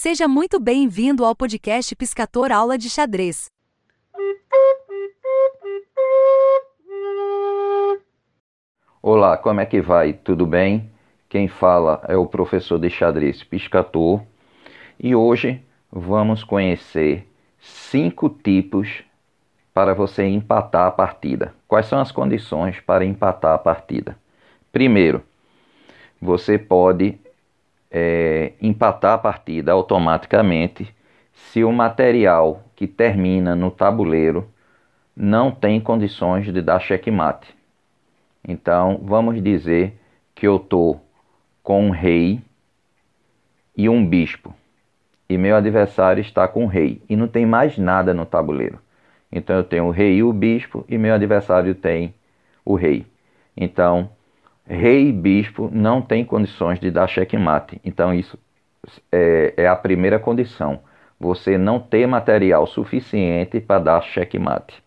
Seja muito bem-vindo ao podcast Piscator Aula de Xadrez. Olá, como é que vai? Tudo bem? Quem fala é o professor de xadrez Piscator e hoje vamos conhecer cinco tipos para você empatar a partida. Quais são as condições para empatar a partida? Primeiro, você pode é, empatar a partida automaticamente se o material que termina no tabuleiro não tem condições de dar checkmate. Então, vamos dizer que eu estou com um rei e um bispo, e meu adversário está com um rei, e não tem mais nada no tabuleiro. Então, eu tenho o rei e o bispo, e meu adversário tem o rei. Então, rei e bispo não têm condições de dar checkmate. Então, isso é, é a primeira condição. Você não ter material suficiente para dar checkmate.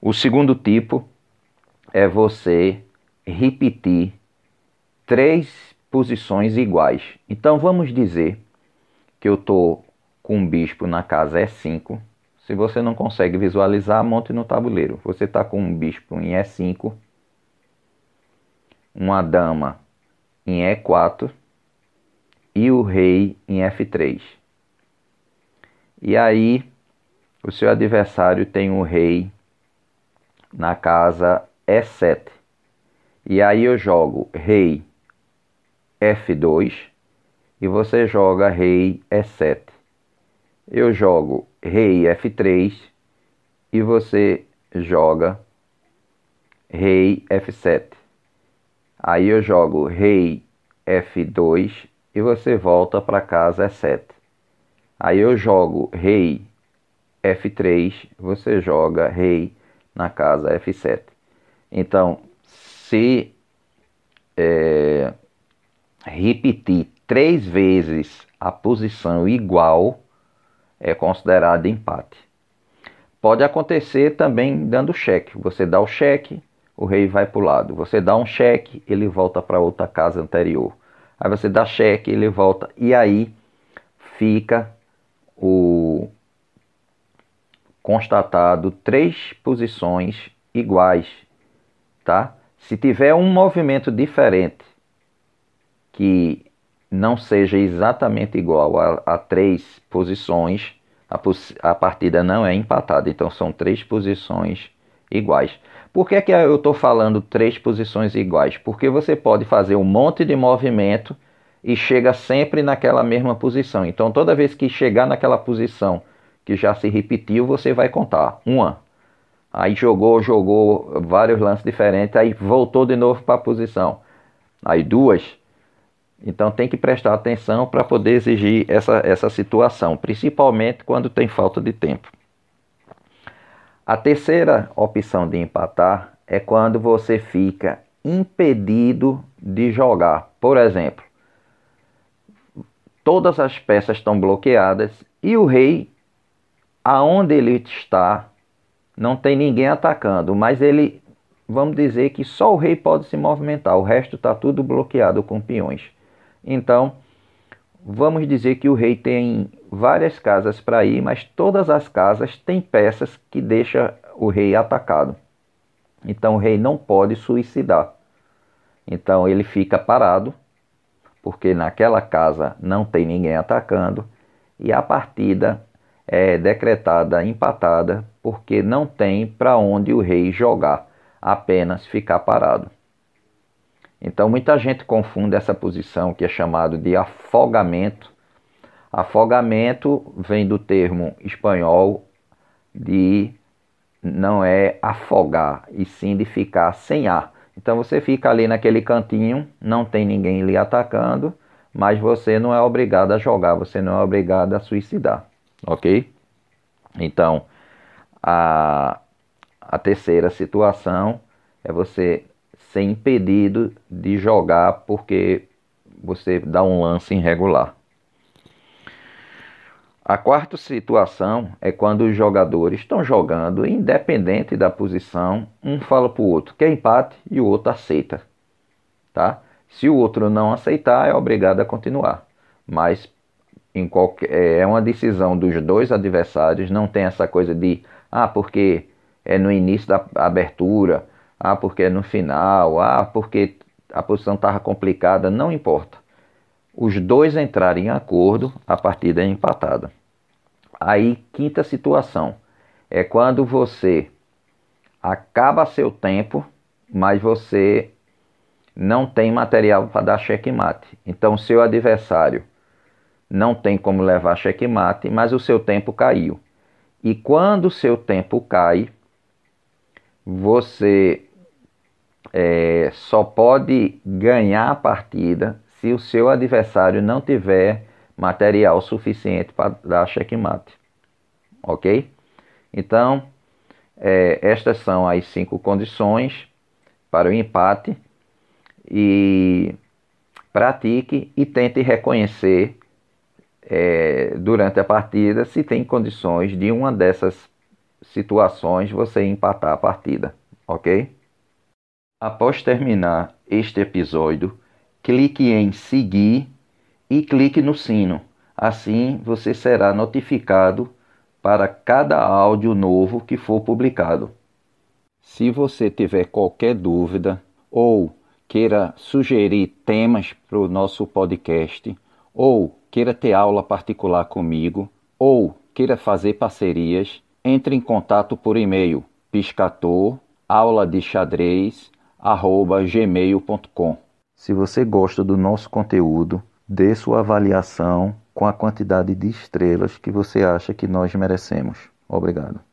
O segundo tipo é você repetir três posições iguais. Então vamos dizer que eu estou com um bispo na casa E5. Se você não consegue visualizar, monte no tabuleiro. Você está com um bispo em E5 uma dama em E4 e o rei em F3. E aí, o seu adversário tem o rei na casa E7. E aí eu jogo rei F2 e você joga rei E7. Eu jogo rei F3 e você joga rei F7. Aí eu jogo rei F2 e você volta para casa E7. Aí eu jogo rei F3, você joga rei na casa F7. Então, se é, repetir três vezes a posição igual, é considerado empate. Pode acontecer também dando cheque. Você dá o cheque, o rei vai para o lado. Você dá um cheque, ele volta para outra casa anterior. Aí você dá cheque, ele volta. E aí fica o constatado três posições iguais, tá? Se tiver um movimento diferente que não seja exatamente igual a, a três posições, a, a partida não é empatada. Então são três posições iguais. Por que, que eu estou falando três posições iguais? Porque você pode fazer um monte de movimento e chega sempre naquela mesma posição. Então, toda vez que chegar naquela posição que já se repetiu, você vai contar. Uma. Aí jogou, jogou vários lances diferentes, aí voltou de novo para a posição. Aí duas. Então tem que prestar atenção para poder exigir essa, essa situação, principalmente quando tem falta de tempo. A terceira opção de empatar é quando você fica impedido de jogar. Por exemplo, todas as peças estão bloqueadas e o rei, aonde ele está, não tem ninguém atacando, mas ele, vamos dizer que só o rei pode se movimentar, o resto está tudo bloqueado com peões. Então, vamos dizer que o rei tem várias casas para ir, mas todas as casas têm peças que deixam o rei atacado. Então o rei não pode suicidar. Então ele fica parado, porque naquela casa não tem ninguém atacando, e a partida é decretada empatada, porque não tem para onde o rei jogar, apenas ficar parado. Então muita gente confunde essa posição que é chamado de afogamento Afogamento vem do termo espanhol de não é afogar, e sim de ficar sem ar. Então você fica ali naquele cantinho, não tem ninguém lhe atacando, mas você não é obrigado a jogar, você não é obrigado a suicidar, ok? Então, a, a terceira situação é você ser impedido de jogar porque você dá um lance irregular. A quarta situação é quando os jogadores estão jogando, independente da posição, um fala para o outro que é empate e o outro aceita. Tá? Se o outro não aceitar, é obrigado a continuar. Mas em qualquer, é uma decisão dos dois adversários, não tem essa coisa de ah, porque é no início da abertura, ah, porque é no final, ah, porque a posição estava complicada, não importa. Os dois entrarem em acordo, a partida é empatada. Aí, quinta situação, é quando você acaba seu tempo, mas você não tem material para dar checkmate. Então, seu adversário não tem como levar checkmate, mas o seu tempo caiu. E quando o seu tempo cai, você é, só pode ganhar a partida se o seu adversário não tiver material suficiente para dar checkmate. Ok? Então, é, estas são as cinco condições para o empate e pratique e tente reconhecer é, durante a partida se tem condições de uma dessas situações você empatar a partida, ok? Após terminar este episódio, clique em seguir e clique no sino. Assim você será notificado para cada áudio novo que for publicado. Se você tiver qualquer dúvida ou queira sugerir temas para o nosso podcast, ou queira ter aula particular comigo, ou queira fazer parcerias, entre em contato por e-mail piscator. Se você gosta do nosso conteúdo, dê sua avaliação com a quantidade de estrelas que você acha que nós merecemos. Obrigado.